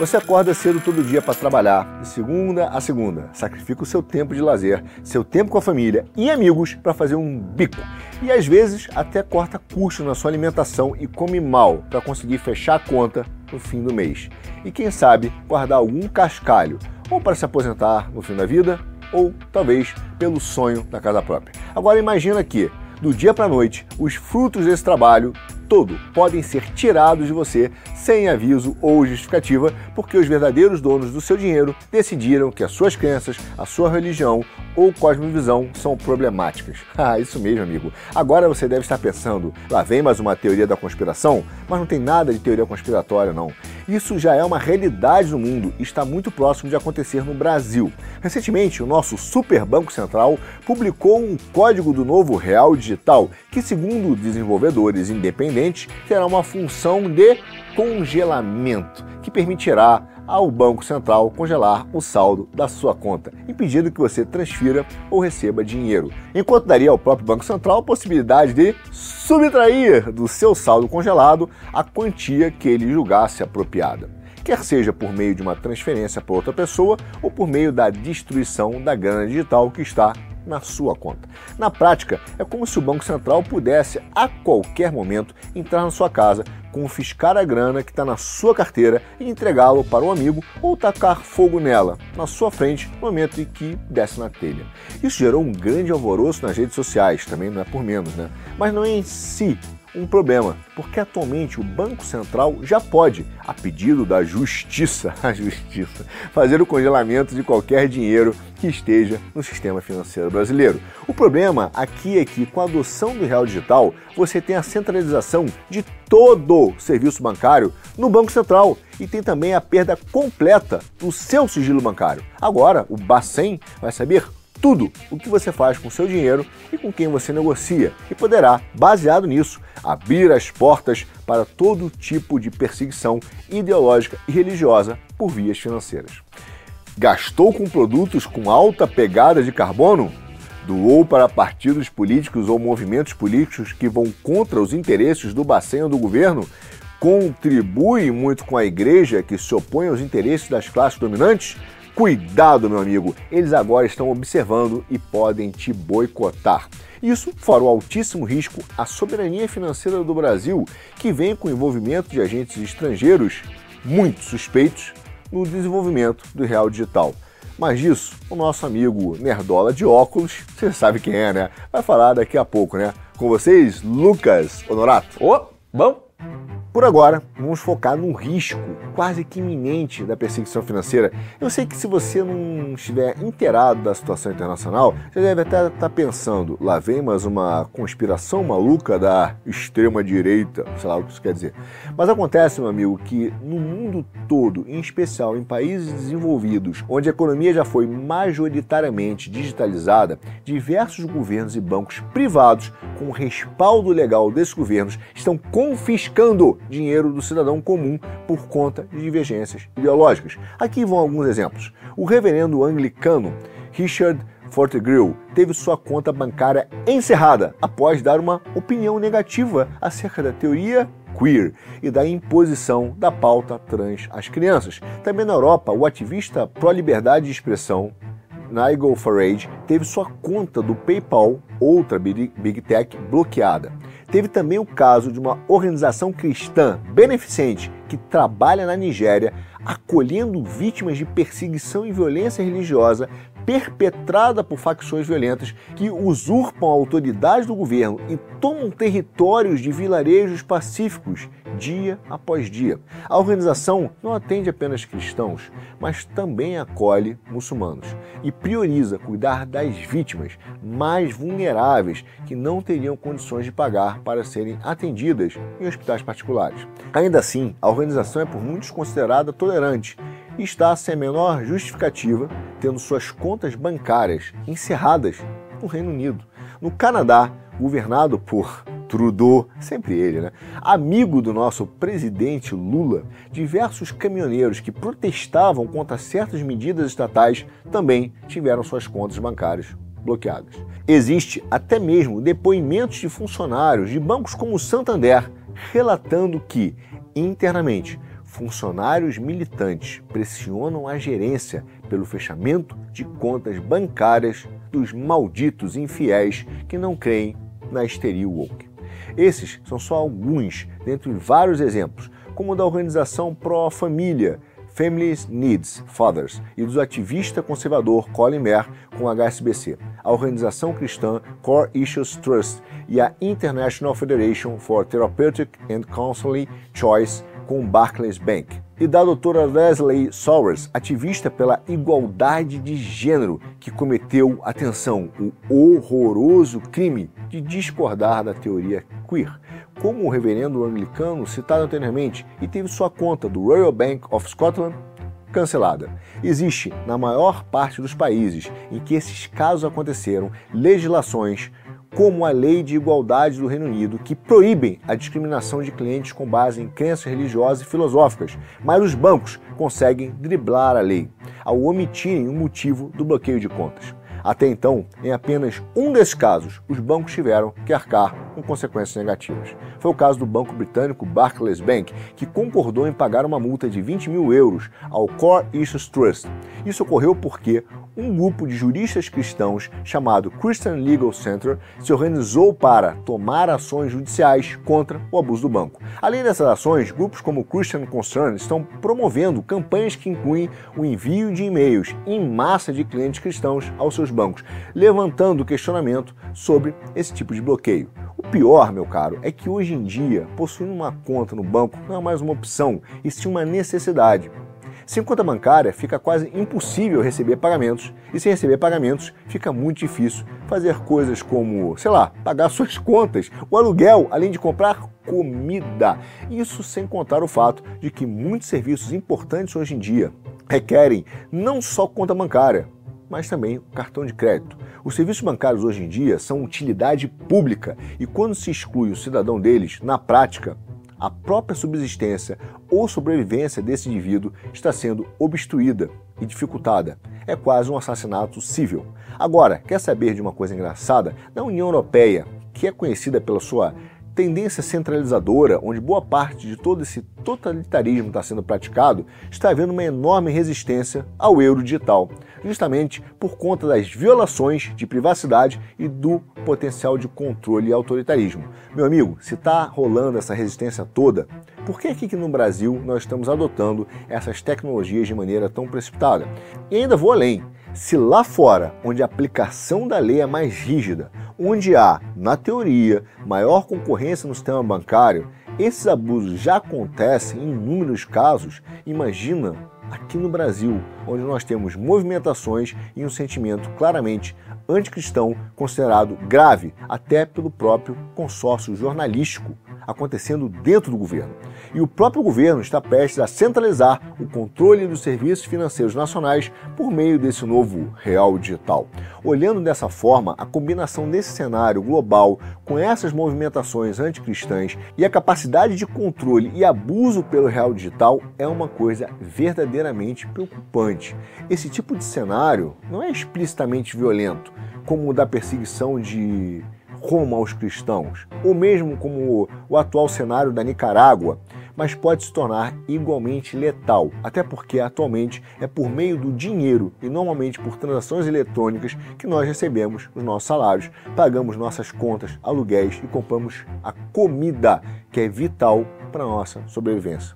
Você acorda cedo todo dia para trabalhar, de segunda a segunda. Sacrifica o seu tempo de lazer, seu tempo com a família e amigos para fazer um bico. E às vezes até corta custo na sua alimentação e come mal para conseguir fechar a conta no fim do mês. E quem sabe guardar algum cascalho, ou para se aposentar no fim da vida, ou talvez pelo sonho da casa própria. Agora imagina que, do dia para a noite, os frutos desse trabalho todo podem ser tirados de você sem aviso ou justificativa, porque os verdadeiros donos do seu dinheiro decidiram que as suas crenças, a sua religião ou cosmovisão são problemáticas. Ah, isso mesmo, amigo. Agora você deve estar pensando, lá vem mais uma teoria da conspiração, mas não tem nada de teoria conspiratória não. Isso já é uma realidade no mundo e está muito próximo de acontecer no Brasil. Recentemente, o nosso Super Banco Central publicou um código do novo Real Digital, que segundo desenvolvedores independentes, terá uma função de congelamento, que permitirá ao Banco Central congelar o saldo da sua conta, impedindo que você transfira ou receba dinheiro, enquanto daria ao próprio Banco Central a possibilidade de subtrair do seu saldo congelado a quantia que ele julgasse apropriada. Quer seja por meio de uma transferência para outra pessoa ou por meio da destruição da grana digital que está na sua conta. Na prática, é como se o Banco Central pudesse a qualquer momento entrar na sua casa, confiscar a grana que está na sua carteira e entregá-lo para um amigo ou tacar fogo nela, na sua frente, no momento em que desce na telha. Isso gerou um grande alvoroço nas redes sociais, também não é por menos, né? Mas não é em si um problema, porque atualmente o Banco Central já pode, a pedido da Justiça, a Justiça, fazer o congelamento de qualquer dinheiro que esteja no sistema financeiro brasileiro. O problema aqui é que com a adoção do real digital, você tem a centralização de todo o serviço bancário no Banco Central e tem também a perda completa do seu sigilo bancário. Agora, o Bacen vai saber tudo o que você faz com seu dinheiro e com quem você negocia e poderá, baseado nisso, abrir as portas para todo tipo de perseguição ideológica e religiosa por vias financeiras. Gastou com produtos com alta pegada de carbono? Doou para partidos políticos ou movimentos políticos que vão contra os interesses do Bacen ou do governo? Contribui muito com a igreja que se opõe aos interesses das classes dominantes? Cuidado, meu amigo, eles agora estão observando e podem te boicotar. Isso fora o altíssimo risco à soberania financeira do Brasil, que vem com o envolvimento de agentes estrangeiros muito suspeitos no desenvolvimento do real digital. Mas disso, o nosso amigo Nerdola de óculos, você sabe quem é, né? Vai falar daqui a pouco, né? Com vocês, Lucas Honorato. Ô, bom? Por agora, vamos focar no risco quase que iminente da perseguição financeira. Eu sei que se você não estiver inteirado da situação internacional, você deve até estar tá pensando, lá vem mais uma conspiração maluca da extrema direita, sei lá o que isso quer dizer. Mas acontece, meu amigo, que no mundo todo, em especial em países desenvolvidos, onde a economia já foi majoritariamente digitalizada, diversos governos e bancos privados, com respaldo legal desses governos, estão confiscando dinheiro do cidadão comum por conta de divergências ideológicas. Aqui vão alguns exemplos. O reverendo anglicano Richard Fortegrill teve sua conta bancária encerrada após dar uma opinião negativa acerca da teoria queer e da imposição da pauta trans às crianças. Também na Europa, o ativista pró-liberdade de expressão Nigel Farage teve sua conta do PayPal, outra Big Tech, bloqueada. Teve também o caso de uma organização cristã beneficente que trabalha na Nigéria acolhendo vítimas de perseguição e violência religiosa perpetrada por facções violentas que usurpam a autoridade do governo e tomam territórios de vilarejos pacíficos dia após dia. A organização não atende apenas cristãos, mas também acolhe muçulmanos e prioriza cuidar das vítimas mais vulneráveis que não teriam condições de pagar para serem atendidas em hospitais particulares. Ainda assim, a organização é por muitos considerada tolerante está sem a menor justificativa tendo suas contas bancárias encerradas no Reino Unido. No Canadá, governado por Trudeau, sempre ele, né? Amigo do nosso presidente Lula, diversos caminhoneiros que protestavam contra certas medidas estatais também tiveram suas contas bancárias bloqueadas. Existe até mesmo depoimentos de funcionários de bancos como o Santander relatando que, internamente, funcionários militantes pressionam a gerência pelo fechamento de contas bancárias dos malditos infiéis que não creem na histeria woke. Esses são só alguns dentre vários exemplos, como o da organização pró-família Families Needs Fathers e do ativista conservador Colin Mayer com a HSBC, a organização cristã Core Issues Trust e a International Federation for Therapeutic and Counseling Choice com Barclays Bank. E da doutora Leslie Sowers, ativista pela igualdade de gênero, que cometeu, atenção, o horroroso crime de discordar da teoria queer, como o reverendo anglicano citado anteriormente e teve sua conta do Royal Bank of Scotland cancelada. Existe, na maior parte dos países em que esses casos aconteceram, legislações como a Lei de Igualdade do Reino Unido, que proíbem a discriminação de clientes com base em crenças religiosas e filosóficas, mas os bancos conseguem driblar a lei ao omitirem o motivo do bloqueio de contas. Até então, em apenas um desses casos, os bancos tiveram que arcar com consequências negativas. Foi o caso do banco britânico Barclays Bank, que concordou em pagar uma multa de 20 mil euros ao Core Issues Trust. Isso ocorreu porque um grupo de juristas cristãos chamado Christian Legal Center se organizou para tomar ações judiciais contra o abuso do banco. Além dessas ações, grupos como Christian Concern estão promovendo campanhas que incluem o envio de e-mails em massa de clientes cristãos aos seus bancos, levantando questionamento sobre esse tipo de bloqueio. O pior, meu caro, é que hoje em dia, possuir uma conta no banco não é mais uma opção, e sim uma necessidade. Sem conta bancária, fica quase impossível receber pagamentos, e sem receber pagamentos, fica muito difícil fazer coisas como, sei lá, pagar suas contas, o aluguel, além de comprar comida. Isso sem contar o fato de que muitos serviços importantes hoje em dia requerem não só conta bancária, mas também cartão de crédito. Os serviços bancários hoje em dia são utilidade pública e quando se exclui o cidadão deles, na prática, a própria subsistência ou sobrevivência desse indivíduo está sendo obstruída e dificultada. É quase um assassinato civil. Agora, quer saber de uma coisa engraçada? Na União Europeia, que é conhecida pela sua tendência centralizadora, onde boa parte de todo esse totalitarismo está sendo praticado, está havendo uma enorme resistência ao euro digital, justamente por conta das violações de privacidade e do potencial de controle e autoritarismo. Meu amigo, se está rolando essa resistência toda, por que aqui no Brasil nós estamos adotando essas tecnologias de maneira tão precipitada? E ainda vou além. Se lá fora, onde a aplicação da lei é mais rígida, onde há, na teoria, maior concorrência no sistema bancário, esses abusos já acontecem em inúmeros casos, imagina aqui no Brasil, onde nós temos movimentações e um sentimento claramente anticristão considerado grave até pelo próprio consórcio jornalístico acontecendo dentro do governo. E o próprio governo está prestes a centralizar o controle dos serviços financeiros nacionais por meio desse novo real digital. Olhando dessa forma, a combinação desse cenário global com essas movimentações anticristãs e a capacidade de controle e abuso pelo real digital é uma coisa verdadeiramente preocupante. Esse tipo de cenário não é explicitamente violento, como o da perseguição de Roma aos cristãos, ou mesmo como o atual cenário da Nicarágua, mas pode se tornar igualmente letal, até porque atualmente é por meio do dinheiro e normalmente por transações eletrônicas que nós recebemos os nossos salários, pagamos nossas contas, aluguéis e compramos a comida que é vital para a nossa sobrevivência.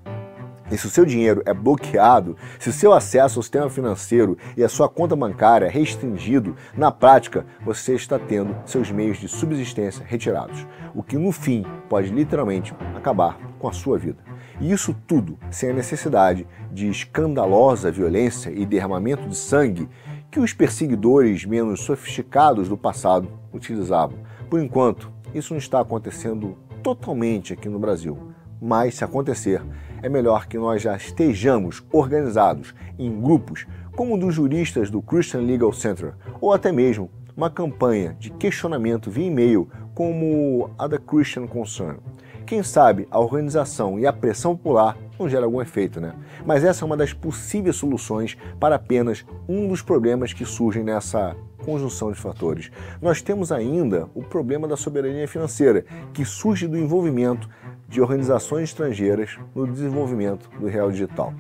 E se o seu dinheiro é bloqueado, se o seu acesso ao sistema financeiro e a sua conta bancária é restringido, na prática você está tendo seus meios de subsistência retirados, o que no fim pode literalmente acabar com a sua vida. E isso tudo sem a necessidade de escandalosa violência e derramamento de sangue que os perseguidores menos sofisticados do passado utilizavam. Por enquanto, isso não está acontecendo totalmente aqui no Brasil, mas se acontecer, é melhor que nós já estejamos organizados em grupos como o dos juristas do Christian Legal Center, ou até mesmo uma campanha de questionamento via e-mail como a da Christian Concern. Quem sabe a organização e a pressão popular não gera algum efeito, né? Mas essa é uma das possíveis soluções para apenas um dos problemas que surgem nessa conjunção de fatores. Nós temos ainda o problema da soberania financeira, que surge do envolvimento de organizações estrangeiras no desenvolvimento do real digital.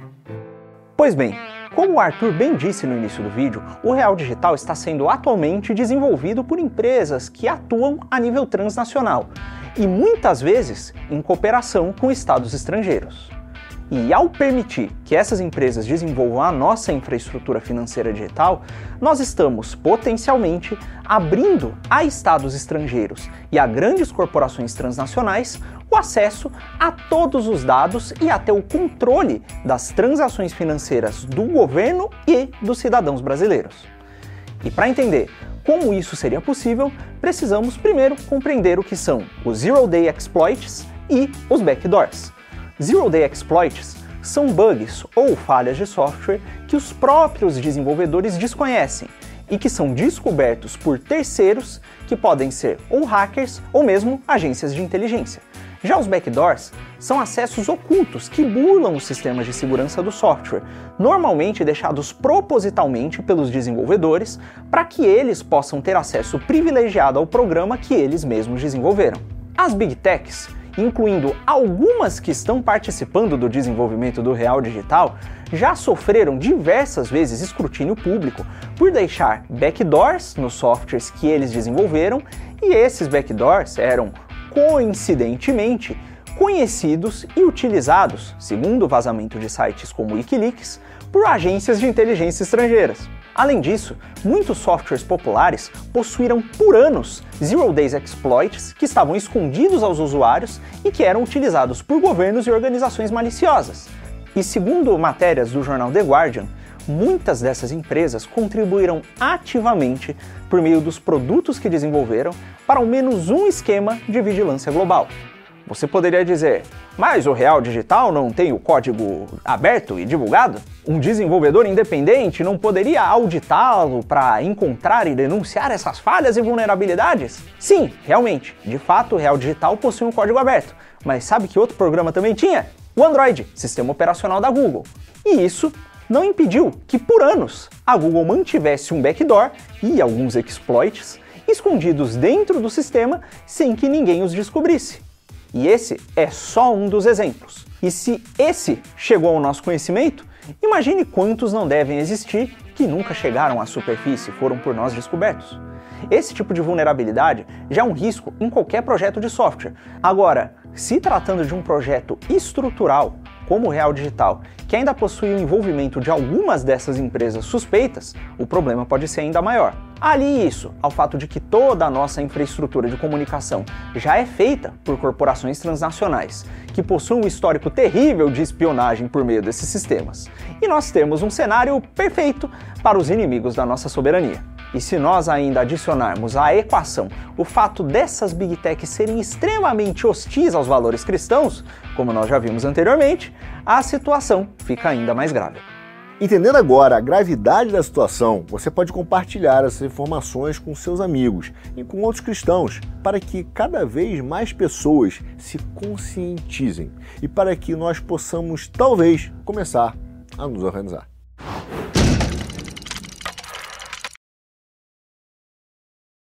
Pois bem, como o Arthur bem disse no início do vídeo, o real digital está sendo atualmente desenvolvido por empresas que atuam a nível transnacional e muitas vezes em cooperação com estados estrangeiros. E ao permitir que essas empresas desenvolvam a nossa infraestrutura financeira digital, nós estamos potencialmente abrindo a estados estrangeiros e a grandes corporações transnacionais o acesso a todos os dados e até o controle das transações financeiras do governo e dos cidadãos brasileiros. E para entender como isso seria possível, precisamos primeiro compreender o que são os Zero Day Exploits e os Backdoors. Zero Day Exploits são bugs ou falhas de software que os próprios desenvolvedores desconhecem e que são descobertos por terceiros que podem ser ou hackers ou mesmo agências de inteligência. Já os backdoors são acessos ocultos que burlam os sistemas de segurança do software, normalmente deixados propositalmente pelos desenvolvedores para que eles possam ter acesso privilegiado ao programa que eles mesmos desenvolveram. As big techs incluindo algumas que estão participando do desenvolvimento do real digital, já sofreram diversas vezes escrutínio público por deixar backdoors nos softwares que eles desenvolveram, e esses backdoors eram coincidentemente conhecidos e utilizados, segundo o vazamento de sites como Wikileaks, por agências de inteligência estrangeiras. Além disso, muitos softwares populares possuíram por anos Zero Days Exploits que estavam escondidos aos usuários e que eram utilizados por governos e organizações maliciosas. E segundo matérias do jornal The Guardian, muitas dessas empresas contribuíram ativamente por meio dos produtos que desenvolveram para ao menos um esquema de vigilância global. Você poderia dizer, mas o Real Digital não tem o código aberto e divulgado? Um desenvolvedor independente não poderia auditá-lo para encontrar e denunciar essas falhas e vulnerabilidades? Sim, realmente. De fato, o Real Digital possui um código aberto. Mas sabe que outro programa também tinha? O Android, sistema operacional da Google. E isso não impediu que por anos a Google mantivesse um backdoor e alguns exploits escondidos dentro do sistema sem que ninguém os descobrisse. E esse é só um dos exemplos. E se esse chegou ao nosso conhecimento, imagine quantos não devem existir que nunca chegaram à superfície e foram por nós descobertos. Esse tipo de vulnerabilidade já é um risco em qualquer projeto de software. Agora, se tratando de um projeto estrutural, como o Real Digital, que ainda possui o envolvimento de algumas dessas empresas suspeitas, o problema pode ser ainda maior. Ali isso ao fato de que toda a nossa infraestrutura de comunicação já é feita por corporações transnacionais, que possuem um histórico terrível de espionagem por meio desses sistemas. E nós temos um cenário perfeito para os inimigos da nossa soberania. E se nós ainda adicionarmos à equação o fato dessas big techs serem extremamente hostis aos valores cristãos, como nós já vimos anteriormente, a situação fica ainda mais grave. Entendendo agora a gravidade da situação, você pode compartilhar essas informações com seus amigos e com outros cristãos, para que cada vez mais pessoas se conscientizem e para que nós possamos, talvez, começar a nos organizar.